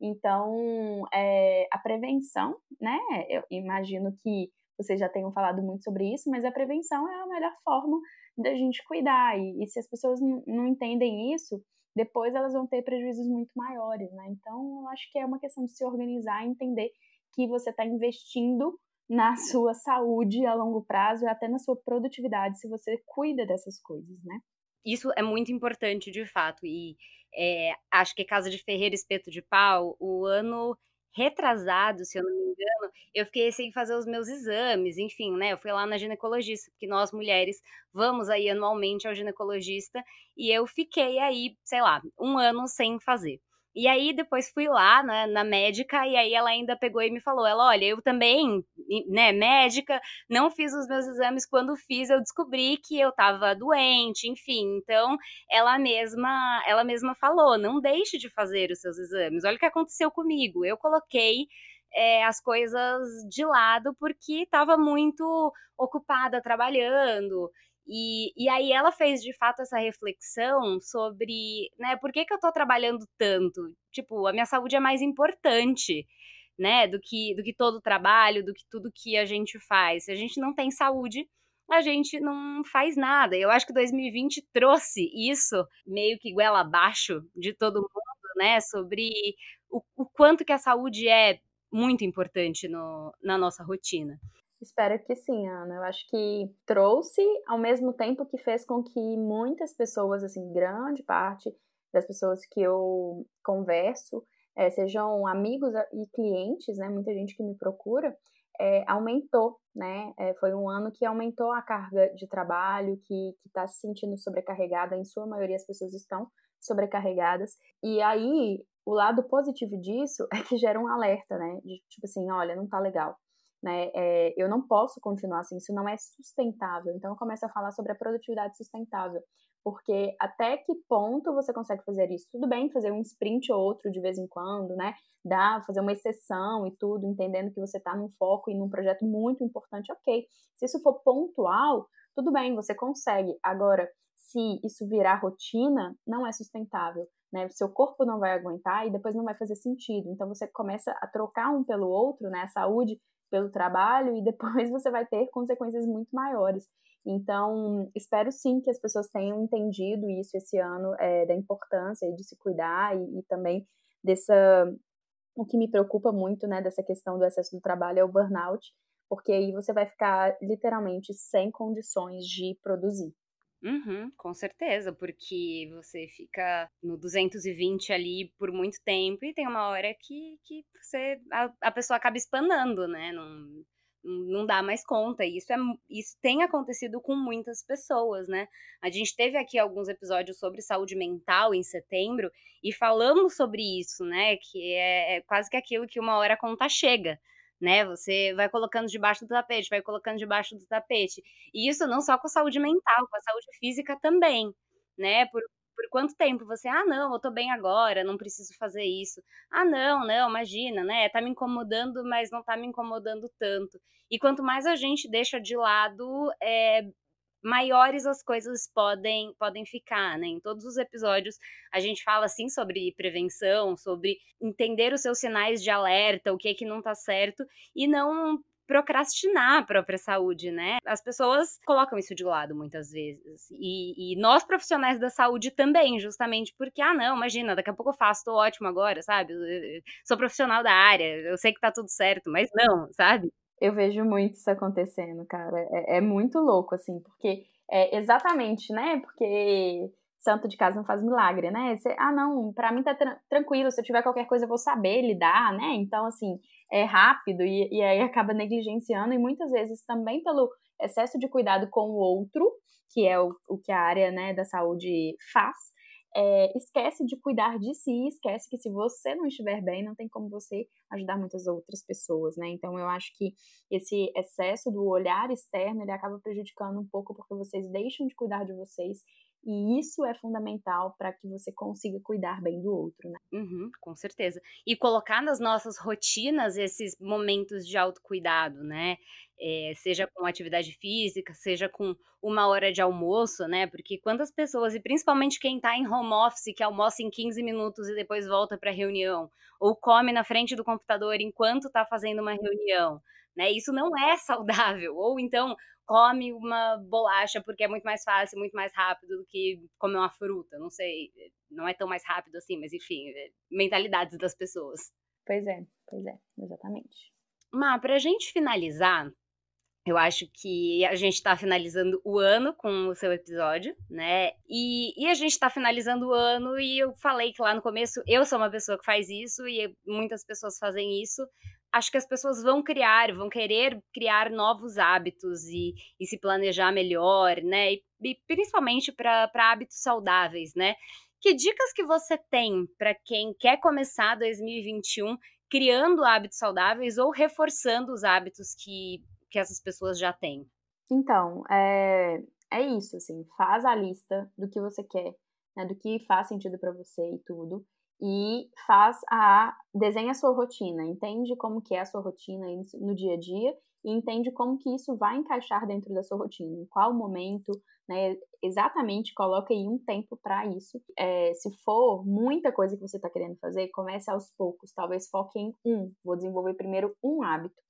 Então, é, a prevenção, né? Eu imagino que vocês já tenham falado muito sobre isso, mas a prevenção é a melhor forma da gente cuidar. E, e se as pessoas não entendem isso, depois elas vão ter prejuízos muito maiores, né? Então, eu acho que é uma questão de se organizar e entender que você está investindo na sua saúde a longo prazo e até na sua produtividade se você cuida dessas coisas, né? Isso é muito importante, de fato, e é, acho que Casa de Ferreira Espeto de Pau, o ano retrasado, se eu não me engano, eu fiquei sem fazer os meus exames, enfim, né? Eu fui lá na ginecologista, porque nós mulheres vamos aí anualmente ao ginecologista, e eu fiquei aí, sei lá, um ano sem fazer. E aí depois fui lá na, na, médica e aí ela ainda pegou e me falou, ela, olha, eu também, né, médica, não fiz os meus exames, quando fiz eu descobri que eu tava doente, enfim. Então, ela mesma, ela mesma falou, não deixe de fazer os seus exames. Olha o que aconteceu comigo. Eu coloquei é, as coisas de lado porque estava muito ocupada trabalhando. E, e aí ela fez de fato essa reflexão sobre, né, por que, que eu tô trabalhando tanto? Tipo, a minha saúde é mais importante, né, do que, do que todo o trabalho, do que tudo que a gente faz. Se a gente não tem saúde, a gente não faz nada. Eu acho que 2020 trouxe isso meio que goela abaixo de todo mundo, né, sobre o, o quanto que a saúde é muito importante no, na nossa rotina. Espero que sim, Ana. Eu acho que trouxe, ao mesmo tempo que fez com que muitas pessoas, assim, grande parte das pessoas que eu converso, é, sejam amigos e clientes, né? Muita gente que me procura, é, aumentou, né? É, foi um ano que aumentou a carga de trabalho, que está se sentindo sobrecarregada, em sua maioria as pessoas estão sobrecarregadas. E aí, o lado positivo disso é que gera um alerta, né? De tipo assim, olha, não tá legal né? É, eu não posso continuar assim, isso não é sustentável. Então eu começo a falar sobre a produtividade sustentável, porque até que ponto você consegue fazer isso? Tudo bem fazer um sprint ou outro de vez em quando, né? Dá, fazer uma exceção e tudo, entendendo que você está num foco e num projeto muito importante, ok. Se isso for pontual, tudo bem, você consegue. Agora, se isso virar rotina, não é sustentável. Né? O seu corpo não vai aguentar e depois não vai fazer sentido. Então você começa a trocar um pelo outro, né? A saúde pelo trabalho e depois você vai ter consequências muito maiores. Então, espero sim que as pessoas tenham entendido isso esse ano, é, da importância de se cuidar e, e, também dessa. O que me preocupa muito, né, dessa questão do excesso do trabalho é o burnout, porque aí você vai ficar literalmente sem condições de produzir. Uhum, com certeza, porque você fica no 220 ali por muito tempo e tem uma hora que, que você, a, a pessoa acaba espanando, né? Não, não dá mais conta. Isso, é, isso tem acontecido com muitas pessoas, né? A gente teve aqui alguns episódios sobre saúde mental em setembro e falamos sobre isso, né? Que é, é quase que aquilo que uma hora a conta chega. Né? Você vai colocando debaixo do tapete, vai colocando debaixo do tapete. E isso não só com a saúde mental, com a saúde física também, né? Por, por quanto tempo você, ah, não, eu tô bem agora, não preciso fazer isso. Ah, não, não, imagina, né? Tá me incomodando, mas não tá me incomodando tanto. E quanto mais a gente deixa de lado, é, maiores as coisas podem podem ficar, né? Em todos os episódios a gente fala assim sobre prevenção, sobre entender os seus sinais de alerta, o que é que não tá certo e não procrastinar a própria saúde, né? As pessoas colocam isso de lado muitas vezes. E, e, nós, profissionais da saúde, também, justamente porque, ah, não, imagina, daqui a pouco eu faço, tô ótimo agora, sabe? Eu sou profissional da área, eu sei que tá tudo certo, mas não, sabe? Eu vejo muito isso acontecendo, cara. É, é muito louco, assim, porque é exatamente, né? Porque santo de casa não faz milagre, né? Você, ah, não, para mim tá tra tranquilo, se eu tiver qualquer coisa eu vou saber lidar, né? Então, assim, é rápido e, e aí acaba negligenciando e muitas vezes também pelo excesso de cuidado com o outro, que é o, o que a área né, da saúde faz, é, esquece de cuidar de si, esquece que se você não estiver bem, não tem como você ajudar muitas outras pessoas, né? Então eu acho que esse excesso do olhar externo ele acaba prejudicando um pouco porque vocês deixam de cuidar de vocês e isso é fundamental para que você consiga cuidar bem do outro, né? Uhum, com certeza. E colocar nas nossas rotinas esses momentos de autocuidado, né? É, seja com atividade física, seja com uma hora de almoço, né? Porque quantas pessoas, e principalmente quem está em home office, que almoça em 15 minutos e depois volta para reunião, ou come na frente do computador enquanto está fazendo uma reunião, né? Isso não é saudável. Ou então come uma bolacha porque é muito mais fácil, muito mais rápido do que comer uma fruta. Não sei, não é tão mais rápido assim, mas enfim, é mentalidades das pessoas. Pois é, pois é, exatamente. Má, pra gente finalizar, eu acho que a gente está finalizando o ano com o seu episódio, né? E, e a gente está finalizando o ano e eu falei que lá no começo eu sou uma pessoa que faz isso e muitas pessoas fazem isso acho que as pessoas vão criar, vão querer criar novos hábitos e, e se planejar melhor, né? E, e principalmente para hábitos saudáveis, né? Que dicas que você tem para quem quer começar 2021 criando hábitos saudáveis ou reforçando os hábitos que, que essas pessoas já têm? Então, é, é isso, assim, faz a lista do que você quer, né, do que faz sentido para você e tudo e faz a desenha a sua rotina, entende como que é a sua rotina no dia a dia e entende como que isso vai encaixar dentro da sua rotina, em qual momento, né? Exatamente, coloca aí um tempo para isso. É, se for muita coisa que você está querendo fazer, comece aos poucos, talvez foque em um. Vou desenvolver primeiro um hábito.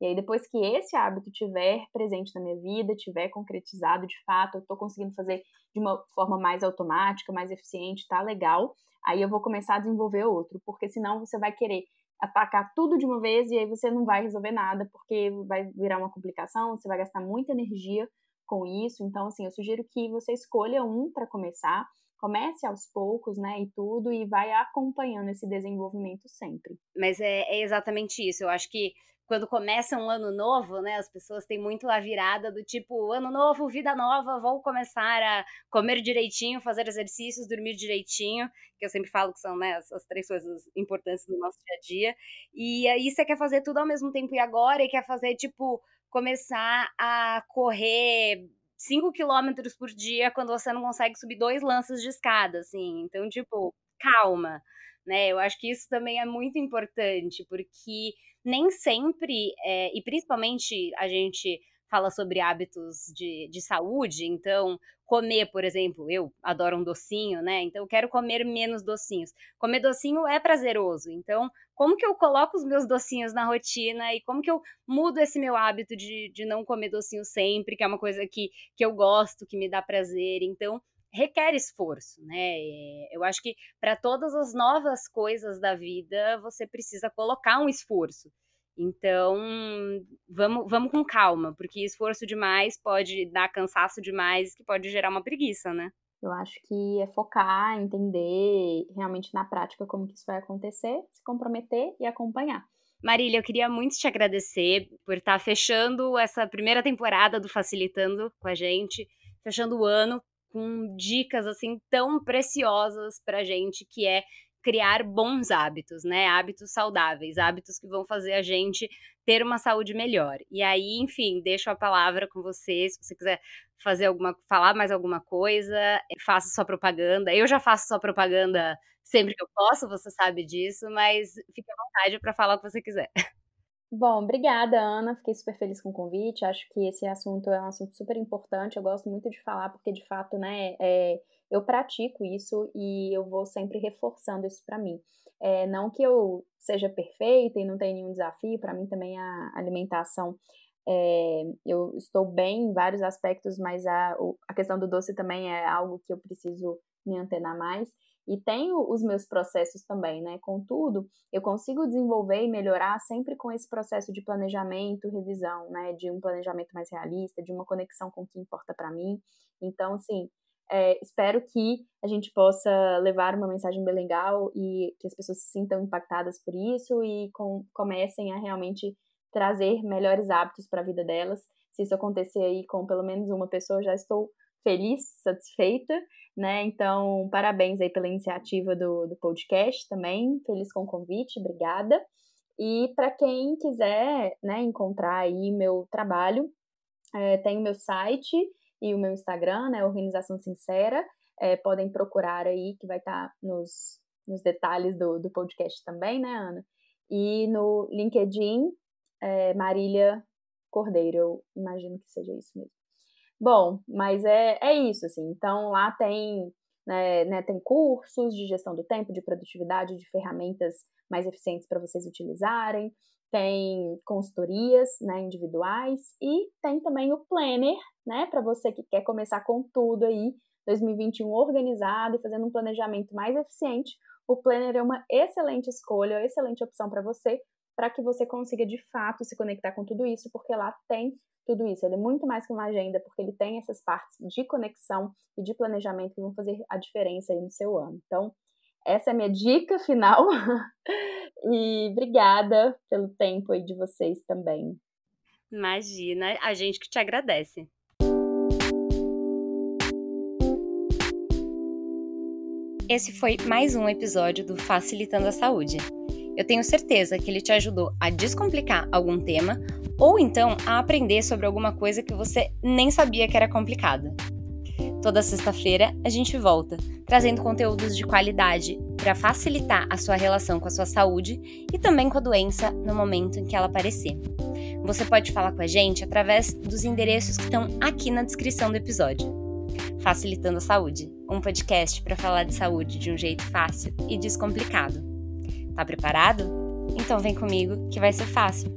E aí, depois que esse hábito tiver presente na minha vida, tiver concretizado de fato, eu estou conseguindo fazer de uma forma mais automática, mais eficiente, tá legal. Aí eu vou começar a desenvolver outro, porque senão você vai querer atacar tudo de uma vez e aí você não vai resolver nada, porque vai virar uma complicação, você vai gastar muita energia com isso. Então, assim, eu sugiro que você escolha um para começar, comece aos poucos, né, e tudo, e vai acompanhando esse desenvolvimento sempre. Mas é, é exatamente isso. Eu acho que quando começa um ano novo, né, as pessoas têm muito a virada do tipo, ano novo, vida nova, vou começar a comer direitinho, fazer exercícios, dormir direitinho, que eu sempre falo que são, né, as, três coisas importantes do nosso dia a dia. E aí você quer fazer tudo ao mesmo tempo e agora, e quer fazer, tipo, começar a correr 5 quilômetros por dia quando você não consegue subir dois lances de escada, assim. Então, tipo, calma, né? Eu acho que isso também é muito importante, porque nem sempre, é, e principalmente a gente fala sobre hábitos de, de saúde, então comer, por exemplo, eu adoro um docinho, né? Então eu quero comer menos docinhos. Comer docinho é prazeroso, então como que eu coloco os meus docinhos na rotina e como que eu mudo esse meu hábito de, de não comer docinho sempre, que é uma coisa que, que eu gosto, que me dá prazer. Então, requer esforço, né? Eu acho que para todas as novas coisas da vida, você precisa colocar um esforço. Então, vamos, vamos com calma, porque esforço demais pode dar cansaço demais, que pode gerar uma preguiça, né? Eu acho que é focar, entender realmente na prática como que isso vai acontecer, se comprometer e acompanhar. Marília, eu queria muito te agradecer por estar fechando essa primeira temporada do Facilitando com a gente, fechando o ano com dicas assim tão preciosas pra gente, que é criar bons hábitos, né? Hábitos saudáveis, hábitos que vão fazer a gente ter uma saúde melhor. E aí, enfim, deixo a palavra com você, se você quiser fazer alguma, falar mais alguma coisa, faça sua propaganda. Eu já faço sua propaganda sempre que eu posso, você sabe disso, mas fique à vontade para falar o que você quiser. Bom, obrigada, Ana. Fiquei super feliz com o convite. Acho que esse assunto é um assunto super importante. Eu gosto muito de falar, porque de fato, né, é, eu pratico isso e eu vou sempre reforçando isso para mim. É, não que eu seja perfeita e não tenha nenhum desafio, para mim também a alimentação, é, eu estou bem em vários aspectos, mas a, a questão do doce também é algo que eu preciso me antenar mais. E tenho os meus processos também, né? Contudo, eu consigo desenvolver e melhorar sempre com esse processo de planejamento, revisão, né? De um planejamento mais realista, de uma conexão com o que importa para mim. Então, assim, é, espero que a gente possa levar uma mensagem bem legal e que as pessoas se sintam impactadas por isso e com, comecem a realmente trazer melhores hábitos para a vida delas. Se isso acontecer aí com pelo menos uma pessoa, já estou feliz, satisfeita, né? Então, parabéns aí pela iniciativa do, do podcast também. Feliz com o convite, obrigada. E para quem quiser né, encontrar aí meu trabalho, é, tem o meu site e o meu Instagram, né, Organização Sincera. É, podem procurar aí, que vai estar tá nos, nos detalhes do, do podcast também, né, Ana? E no LinkedIn, é, Marília Cordeiro, eu imagino que seja isso mesmo. Bom, mas é, é isso, assim. Então, lá tem, né, né, tem cursos de gestão do tempo, de produtividade, de ferramentas mais eficientes para vocês utilizarem tem consultorias né, individuais e tem também o planner, né, para você que quer começar com tudo aí, 2021 organizado e fazendo um planejamento mais eficiente. O planner é uma excelente escolha, uma excelente opção para você, para que você consiga de fato se conectar com tudo isso, porque lá tem tudo isso. Ele é muito mais que uma agenda, porque ele tem essas partes de conexão e de planejamento que vão fazer a diferença aí no seu ano. Então, essa é a minha dica final. e obrigada pelo tempo aí de vocês também. Imagina, a gente que te agradece. Esse foi mais um episódio do Facilitando a Saúde. Eu tenho certeza que ele te ajudou a descomplicar algum tema ou então a aprender sobre alguma coisa que você nem sabia que era complicada. Toda sexta-feira a gente volta, trazendo conteúdos de qualidade para facilitar a sua relação com a sua saúde e também com a doença no momento em que ela aparecer. Você pode falar com a gente através dos endereços que estão aqui na descrição do episódio. Facilitando a Saúde, um podcast para falar de saúde de um jeito fácil e descomplicado. Tá preparado? Então vem comigo que vai ser fácil.